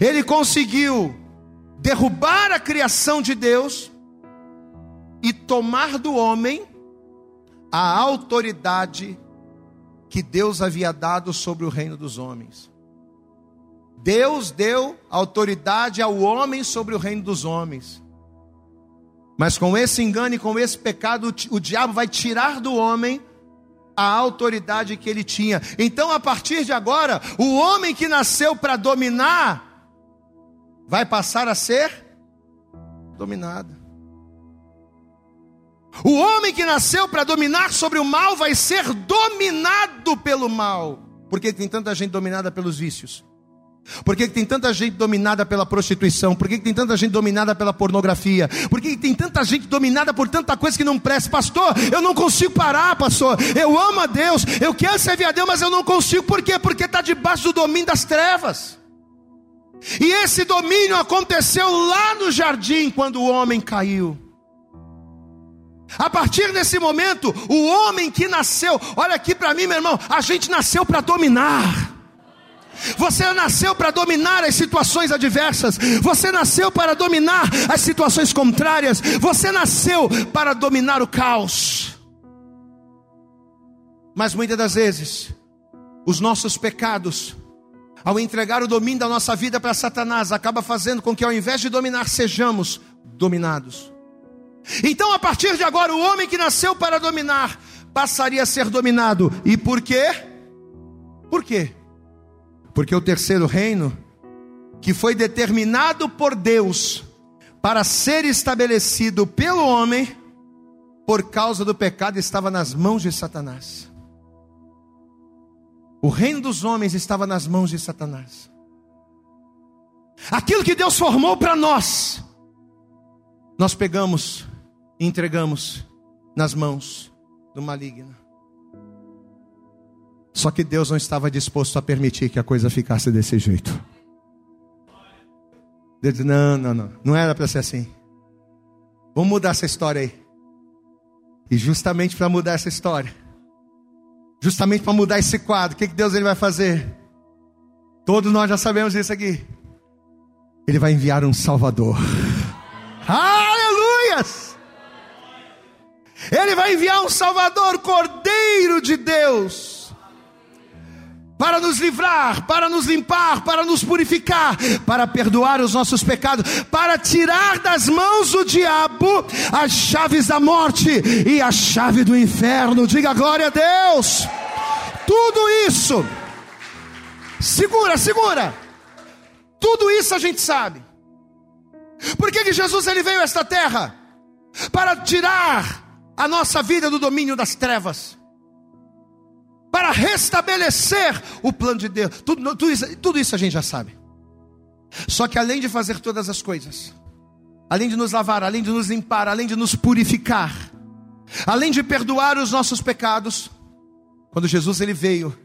Ele conseguiu derrubar a criação de Deus e tomar do homem a autoridade que Deus havia dado sobre o reino dos homens. Deus deu autoridade ao homem sobre o reino dos homens. Mas com esse engano e com esse pecado, o diabo vai tirar do homem a autoridade que ele tinha. Então, a partir de agora, o homem que nasceu para dominar, vai passar a ser dominado. O homem que nasceu para dominar sobre o mal vai ser dominado pelo mal. Por que tem tanta gente dominada pelos vícios? Por que tem tanta gente dominada pela prostituição? Por que tem tanta gente dominada pela pornografia? Por que tem tanta gente dominada por tanta coisa que não presta? Pastor, eu não consigo parar, pastor. Eu amo a Deus, eu quero servir a Deus, mas eu não consigo. Por quê? Porque está debaixo do domínio das trevas. E esse domínio aconteceu lá no jardim quando o homem caiu. A partir desse momento, o homem que nasceu, olha aqui para mim, meu irmão, a gente nasceu para dominar. Você nasceu para dominar as situações adversas. Você nasceu para dominar as situações contrárias. Você nasceu para dominar o caos. Mas muitas das vezes, os nossos pecados, ao entregar o domínio da nossa vida para Satanás, acaba fazendo com que ao invés de dominar, sejamos dominados. Então, a partir de agora, o homem que nasceu para dominar passaria a ser dominado. E por quê? Por quê? Porque o terceiro reino, que foi determinado por Deus para ser estabelecido pelo homem, por causa do pecado, estava nas mãos de Satanás. O reino dos homens estava nas mãos de Satanás. Aquilo que Deus formou para nós, nós pegamos e entregamos nas mãos do maligno. Só que Deus não estava disposto a permitir que a coisa ficasse desse jeito. Deus disse: não, não, não, não era para ser assim. Vamos mudar essa história aí. E justamente para mudar essa história, justamente para mudar esse quadro, o que, que Deus ele vai fazer? Todos nós já sabemos isso aqui. Ele vai enviar um Salvador. Aleluias! Ele vai enviar um Salvador, Cordeiro de Deus para nos livrar, para nos limpar, para nos purificar, para perdoar os nossos pecados, para tirar das mãos do diabo as chaves da morte e a chave do inferno. Diga glória a Deus. Tudo isso, segura, segura. Tudo isso a gente sabe. Por que, que Jesus ele veio a esta terra? Para tirar a nossa vida do domínio das trevas para restabelecer o plano de Deus. Tudo, tudo, isso, tudo isso a gente já sabe. Só que além de fazer todas as coisas, além de nos lavar, além de nos limpar, além de nos purificar, além de perdoar os nossos pecados, quando Jesus ele veio,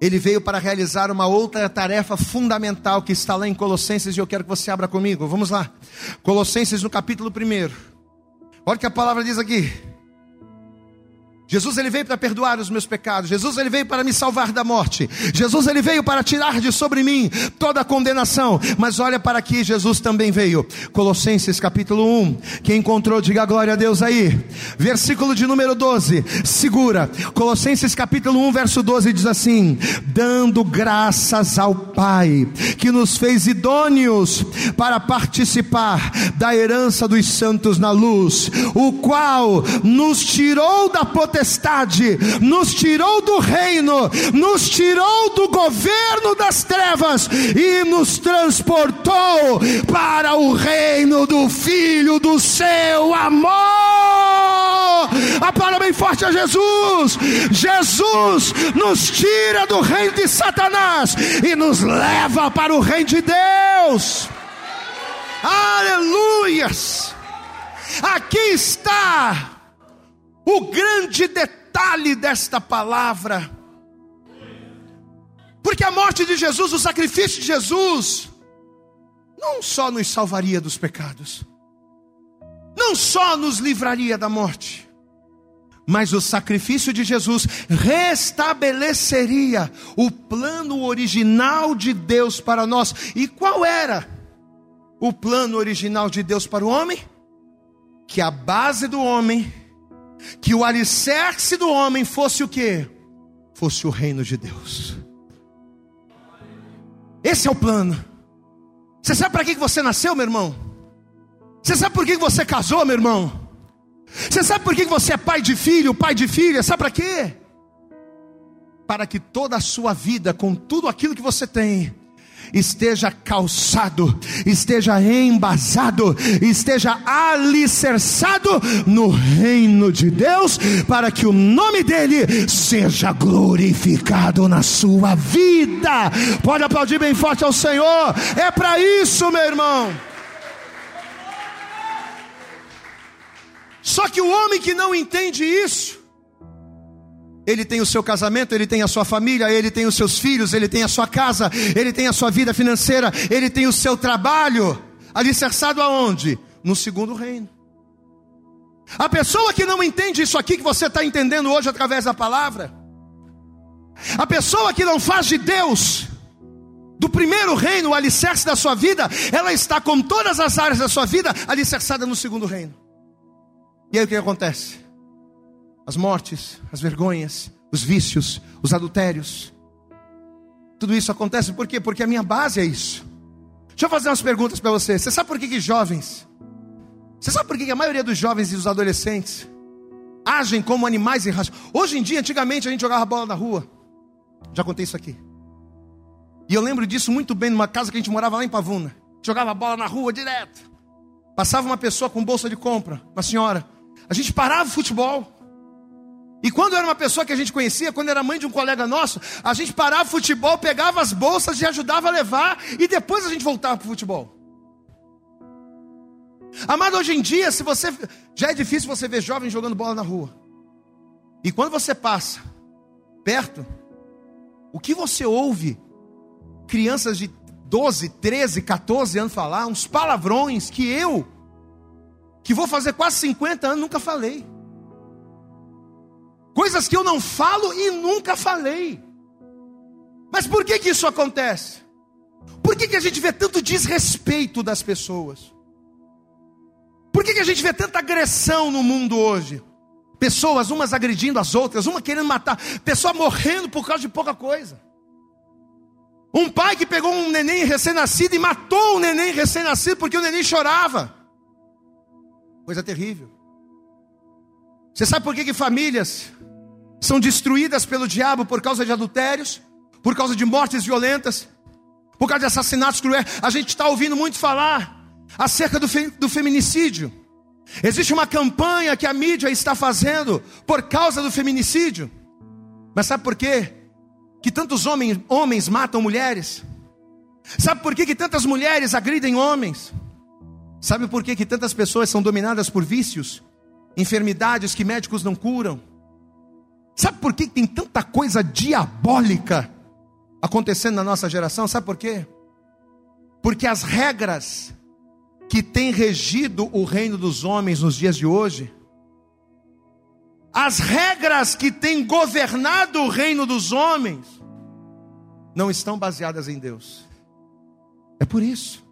ele veio para realizar uma outra tarefa fundamental que está lá em Colossenses e eu quero que você abra comigo. Vamos lá. Colossenses no capítulo 1. Olha o que a palavra diz aqui. Jesus ele veio para perdoar os meus pecados. Jesus ele veio para me salvar da morte. Jesus ele veio para tirar de sobre mim toda a condenação. Mas olha para aqui, Jesus também veio. Colossenses capítulo 1. Quem encontrou, diga glória a Deus aí. Versículo de número 12. Segura. Colossenses capítulo 1, verso 12 diz assim: "Dando graças ao Pai, que nos fez idôneos para participar da herança dos santos na luz, o qual nos tirou da potestade potestade, nos tirou do reino, nos tirou do governo das trevas e nos transportou para o reino do Filho do seu amor. Aplauda bem forte a Jesus. Jesus nos tira do reino de Satanás e nos leva para o reino de Deus. Aleluias! Aqui está o grande detalhe desta palavra. Porque a morte de Jesus, o sacrifício de Jesus, não só nos salvaria dos pecados, não só nos livraria da morte, mas o sacrifício de Jesus restabeleceria o plano original de Deus para nós. E qual era o plano original de Deus para o homem? Que a base do homem que o alicerce do homem fosse o que? Fosse o reino de Deus. Esse é o plano. Você sabe para que você nasceu, meu irmão? Você sabe por que você casou, meu irmão? Você sabe por que você é pai de filho, pai de filha? Sabe para quê? Para que toda a sua vida, com tudo aquilo que você tem, esteja calçado, esteja embasado, esteja alicerçado no reino de Deus, para que o nome dele seja glorificado na sua vida. Pode aplaudir bem forte ao Senhor, é para isso, meu irmão. Só que o homem que não entende isso, ele tem o seu casamento, ele tem a sua família, ele tem os seus filhos, ele tem a sua casa, ele tem a sua vida financeira, ele tem o seu trabalho, alicerçado aonde? No segundo reino. A pessoa que não entende isso aqui que você está entendendo hoje através da palavra, a pessoa que não faz de Deus, do primeiro reino, o alicerce da sua vida, ela está com todas as áreas da sua vida alicerçada no segundo reino. E aí o que acontece? As mortes, as vergonhas, os vícios, os adultérios. Tudo isso acontece por quê? Porque a minha base é isso. Deixa eu fazer umas perguntas para você. Você sabe por que, que jovens, você sabe por que, que a maioria dos jovens e dos adolescentes agem como animais irracionais? Hoje em dia, antigamente a gente jogava bola na rua. Já contei isso aqui. E eu lembro disso muito bem numa casa que a gente morava lá em Pavuna. Jogava bola na rua direto. Passava uma pessoa com bolsa de compra, uma senhora. A gente parava o futebol. E quando era uma pessoa que a gente conhecia, quando era mãe de um colega nosso, a gente parava futebol, pegava as bolsas e ajudava a levar, e depois a gente voltava para o futebol. Amado, hoje em dia, se você. Já é difícil você ver jovens jogando bola na rua. E quando você passa perto, o que você ouve crianças de 12, 13, 14 anos falar, uns palavrões que eu, que vou fazer quase 50 anos, nunca falei coisas que eu não falo e nunca falei. Mas por que que isso acontece? Por que que a gente vê tanto desrespeito das pessoas? Por que que a gente vê tanta agressão no mundo hoje? Pessoas umas agredindo as outras, uma querendo matar, pessoa morrendo por causa de pouca coisa. Um pai que pegou um neném recém-nascido e matou o neném recém-nascido porque o neném chorava. Coisa terrível. Você sabe por que, que famílias são destruídas pelo diabo por causa de adultérios, por causa de mortes violentas, por causa de assassinatos cruéis? A gente está ouvindo muito falar acerca do, fe, do feminicídio. Existe uma campanha que a mídia está fazendo por causa do feminicídio. Mas sabe por quê? que tantos homens, homens matam mulheres? Sabe por que, que tantas mulheres agridem homens? Sabe por que, que tantas pessoas são dominadas por vícios, enfermidades que médicos não curam? Sabe por que tem tanta coisa diabólica acontecendo na nossa geração? Sabe por quê? Porque as regras que têm regido o reino dos homens nos dias de hoje as regras que têm governado o reino dos homens não estão baseadas em Deus. É por isso.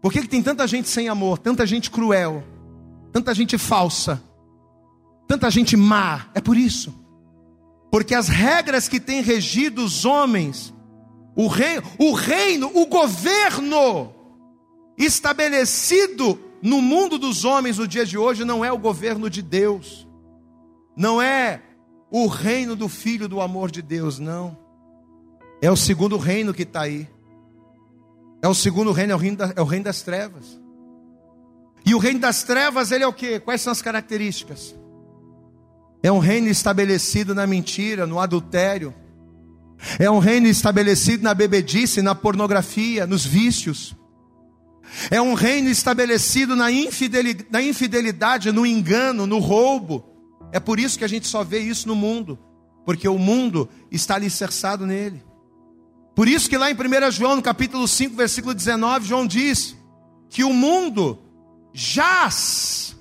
Por que, que tem tanta gente sem amor, tanta gente cruel, tanta gente falsa, tanta gente má? É por isso. Porque as regras que têm regido os homens, o reino, o reino, o governo estabelecido no mundo dos homens no dia de hoje não é o governo de Deus não é o reino do Filho do amor de Deus, não. É o segundo reino que está aí. É o segundo reino, é o reino, da, é o reino das trevas. E o reino das trevas, ele é o que? Quais são as características? É um reino estabelecido na mentira, no adultério. É um reino estabelecido na bebedice, na pornografia, nos vícios. É um reino estabelecido na infidelidade, na infidelidade, no engano, no roubo. É por isso que a gente só vê isso no mundo, porque o mundo está alicerçado nele. Por isso que lá em 1 João, no capítulo 5, versículo 19, João diz que o mundo jaz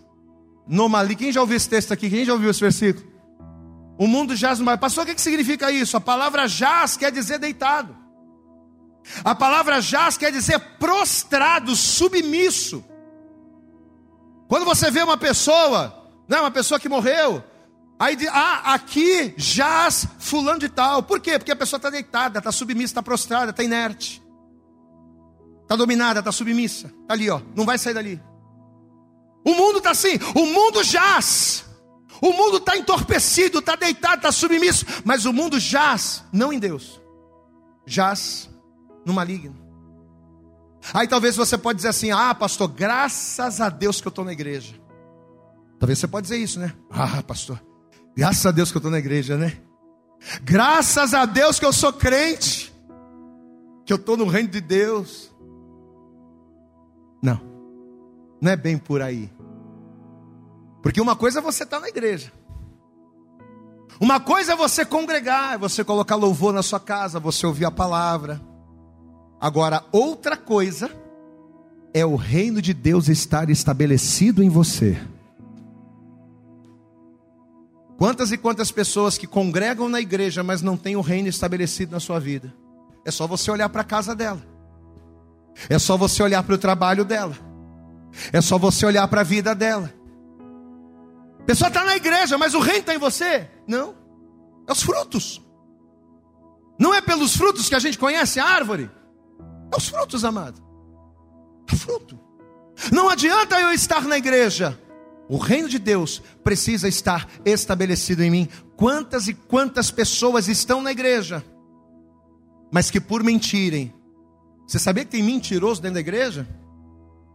no maligno. Quem já ouviu esse texto aqui? Quem já ouviu esse versículo? O mundo jaz no maligno. Pastor, o que, que significa isso? A palavra jaz quer dizer deitado. A palavra jaz quer dizer prostrado, submisso. Quando você vê uma pessoa não, uma pessoa que morreu. Aí, ah, aqui jaz fulano de tal. Por quê? Porque a pessoa está deitada, está submissa, está prostrada, está inerte. Está dominada, está submissa. Está ali, ó. Não vai sair dali. O mundo está assim. O mundo jaz. O mundo está entorpecido, está deitado, está submisso. Mas o mundo jaz, não em Deus. Jaz no maligno. Aí talvez você pode dizer assim: Ah, pastor, graças a Deus que eu estou na igreja. Talvez você pode dizer isso, né? Ah, pastor, graças a Deus que eu estou na igreja, né? Graças a Deus que eu sou crente, que eu estou no reino de Deus. Não, não é bem por aí. Porque uma coisa é você estar tá na igreja. Uma coisa é você congregar, é você colocar louvor na sua casa, você ouvir a palavra. Agora, outra coisa é o reino de Deus estar estabelecido em você. Quantas e quantas pessoas que congregam na igreja, mas não têm o reino estabelecido na sua vida? É só você olhar para a casa dela. É só você olhar para o trabalho dela. É só você olhar para a vida dela. Pessoa está na igreja, mas o reino está em você? Não. É os frutos. Não é pelos frutos que a gente conhece a árvore. É os frutos, amado. É fruto. Não adianta eu estar na igreja o reino de Deus precisa estar estabelecido em mim. Quantas e quantas pessoas estão na igreja, mas que por mentirem. Você sabia que tem mentiroso dentro da igreja?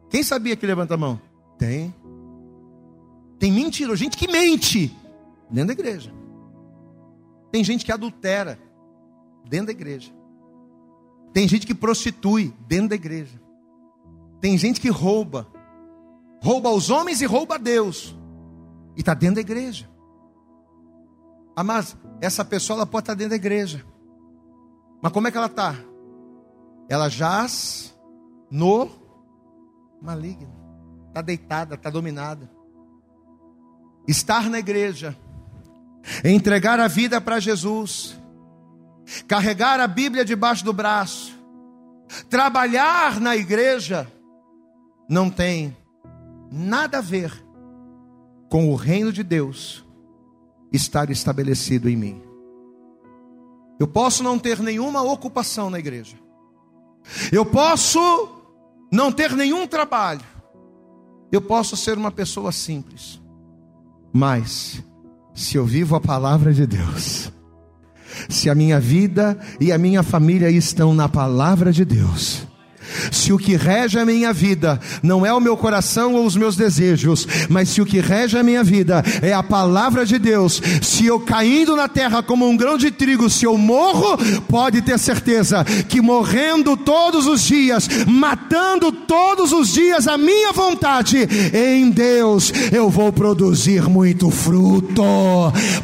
Quem sabia que levanta a mão? Tem. Tem mentiroso, gente que mente dentro da igreja. Tem gente que adultera dentro da igreja. Tem gente que prostitui dentro da igreja. Tem gente que rouba rouba aos homens e rouba a Deus. E está dentro da igreja. Ah, mas essa pessoa ela pode estar tá dentro da igreja. Mas como é que ela está? Ela jaz no maligno. Está deitada, está dominada. Estar na igreja, entregar a vida para Jesus, carregar a Bíblia debaixo do braço, trabalhar na igreja, não tem nada a ver com o reino de Deus estar estabelecido em mim. Eu posso não ter nenhuma ocupação na igreja. Eu posso não ter nenhum trabalho. Eu posso ser uma pessoa simples. Mas, se eu vivo a palavra de Deus, se a minha vida e a minha família estão na palavra de Deus, se o que rege a minha vida não é o meu coração ou os meus desejos, mas se o que rege a minha vida é a palavra de Deus, se eu caindo na terra como um grão de trigo, se eu morro, pode ter certeza que morrendo todos os dias, matando todos os dias a minha vontade, em Deus eu vou produzir muito fruto.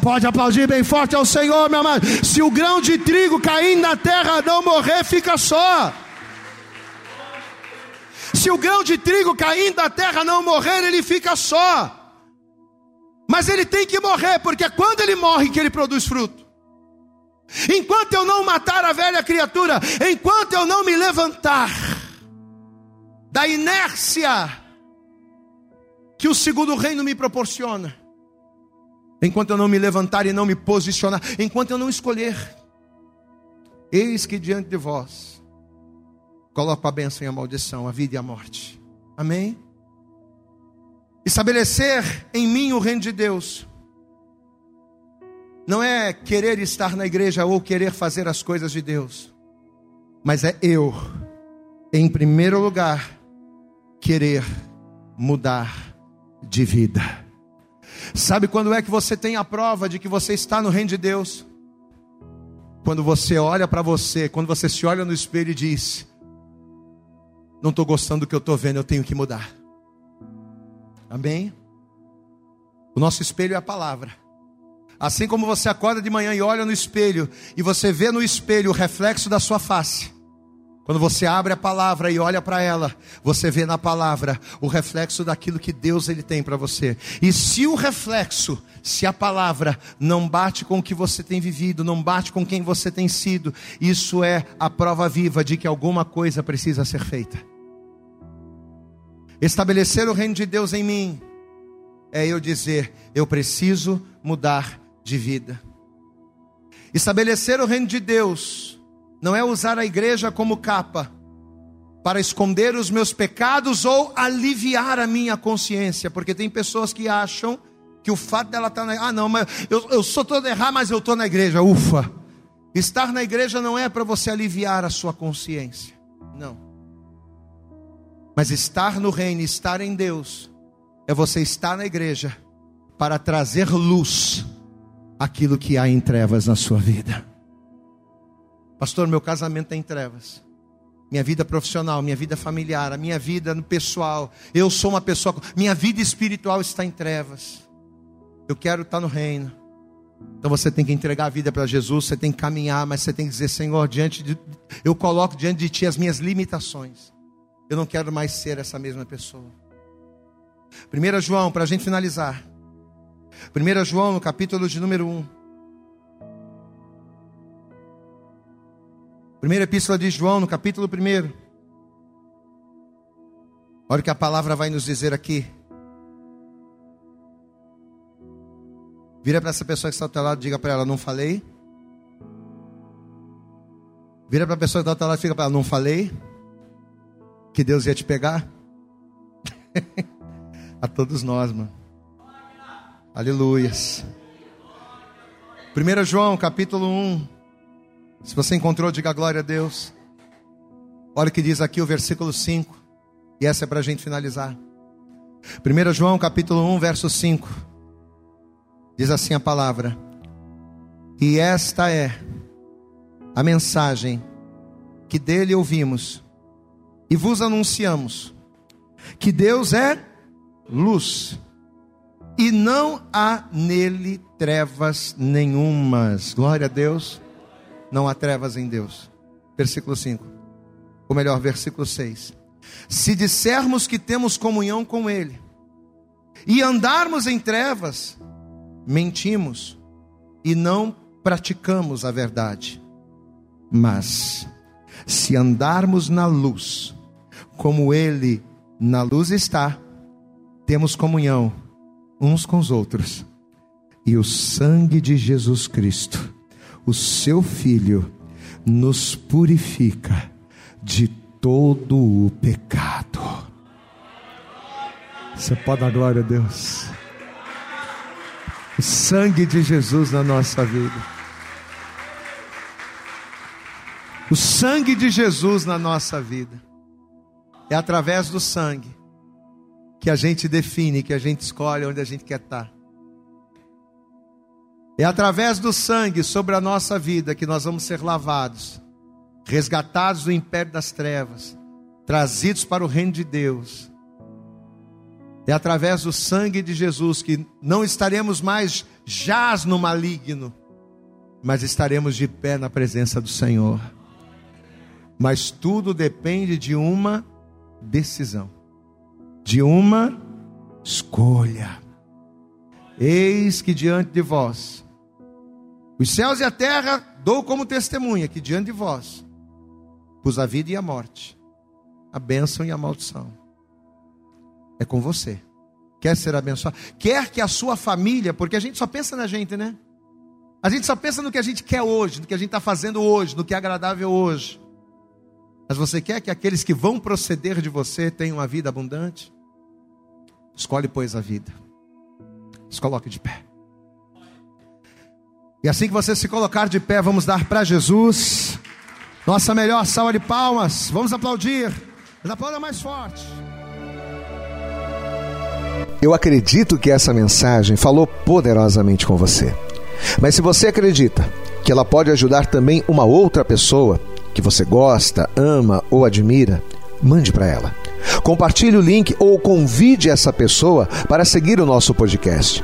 Pode aplaudir bem forte ao Senhor, meu amado. Se o grão de trigo caindo na terra não morrer, fica só. Se o grão de trigo caindo da terra não morrer, ele fica só. Mas ele tem que morrer, porque é quando ele morre que ele produz fruto. Enquanto eu não matar a velha criatura, enquanto eu não me levantar da inércia que o segundo reino me proporciona, enquanto eu não me levantar e não me posicionar, enquanto eu não escolher, eis que diante de vós Coloco a bênção e a maldição, a vida e a morte. Amém? Estabelecer em mim o reino de Deus. Não é querer estar na igreja ou querer fazer as coisas de Deus. Mas é eu, em primeiro lugar, querer mudar de vida. Sabe quando é que você tem a prova de que você está no reino de Deus? Quando você olha para você, quando você se olha no espelho e diz: não estou gostando do que eu estou vendo, eu tenho que mudar. Amém? O nosso espelho é a palavra. Assim como você acorda de manhã e olha no espelho, e você vê no espelho o reflexo da sua face. Quando você abre a palavra e olha para ela, você vê na palavra o reflexo daquilo que Deus ele tem para você. E se o reflexo, se a palavra não bate com o que você tem vivido, não bate com quem você tem sido, isso é a prova viva de que alguma coisa precisa ser feita. Estabelecer o reino de Deus em mim é eu dizer, eu preciso mudar de vida. Estabelecer o reino de Deus não é usar a igreja como capa para esconder os meus pecados ou aliviar a minha consciência, porque tem pessoas que acham que o fato dela estar tá na ah não, mas eu, eu sou todo errado, mas eu estou na igreja, ufa. Estar na igreja não é para você aliviar a sua consciência, não. Mas estar no reino, estar em Deus, é você estar na igreja para trazer luz aquilo que há em trevas na sua vida. Pastor, meu casamento está em trevas. Minha vida profissional, minha vida familiar, a minha vida pessoal. Eu sou uma pessoa. Minha vida espiritual está em trevas. Eu quero estar no reino. Então você tem que entregar a vida para Jesus, você tem que caminhar, mas você tem que dizer, Senhor, diante de, eu coloco diante de Ti as minhas limitações. Eu não quero mais ser essa mesma pessoa. 1 João, para a gente finalizar. 1 João, no capítulo de número 1. Primeira epístola de João, no capítulo 1. Olha o que a palavra vai nos dizer aqui. Vira para essa pessoa que está ao teu lado diga para ela: Não falei. Vira para a pessoa que está ao teu lado e fica para ela: Não falei. Que Deus ia te pegar. a todos nós, mano. Aleluias. 1 João, capítulo 1. Se você encontrou, diga glória a Deus. Olha o que diz aqui o versículo 5. E essa é para a gente finalizar. 1 João capítulo 1, verso 5. Diz assim a palavra. E esta é a mensagem que dele ouvimos e vos anunciamos: que Deus é luz e não há nele trevas nenhumas. Glória a Deus não há trevas em Deus. Versículo 5. Ou melhor, versículo 6. Se dissermos que temos comunhão com Ele e andarmos em trevas, mentimos e não praticamos a verdade. Mas, se andarmos na luz, como Ele na luz está, temos comunhão uns com os outros, e o sangue de Jesus Cristo o seu Filho nos purifica de todo o pecado. Você pode dar glória a Deus. O sangue de Jesus na nossa vida. O sangue de Jesus na nossa vida. É através do sangue que a gente define, que a gente escolhe onde a gente quer estar. É através do sangue sobre a nossa vida que nós vamos ser lavados, resgatados do império das trevas, trazidos para o reino de Deus. É através do sangue de Jesus que não estaremos mais jaz no maligno, mas estaremos de pé na presença do Senhor. Mas tudo depende de uma decisão, de uma escolha. Eis que diante de vós, os céus e a terra dou como testemunha que diante de vós pus a vida e a morte, a bênção e a maldição. É com você. Quer ser abençoado? Quer que a sua família, porque a gente só pensa na gente, né? A gente só pensa no que a gente quer hoje, no que a gente está fazendo hoje, no que é agradável hoje. Mas você quer que aqueles que vão proceder de você tenham uma vida abundante? Escolhe, pois, a vida. Se coloque de pé. E assim que você se colocar de pé, vamos dar para Jesus nossa melhor salva de palmas. Vamos aplaudir. Mas aplauda mais forte. Eu acredito que essa mensagem falou poderosamente com você. Mas se você acredita que ela pode ajudar também uma outra pessoa, que você gosta, ama ou admira, mande para ela. Compartilhe o link ou convide essa pessoa para seguir o nosso podcast.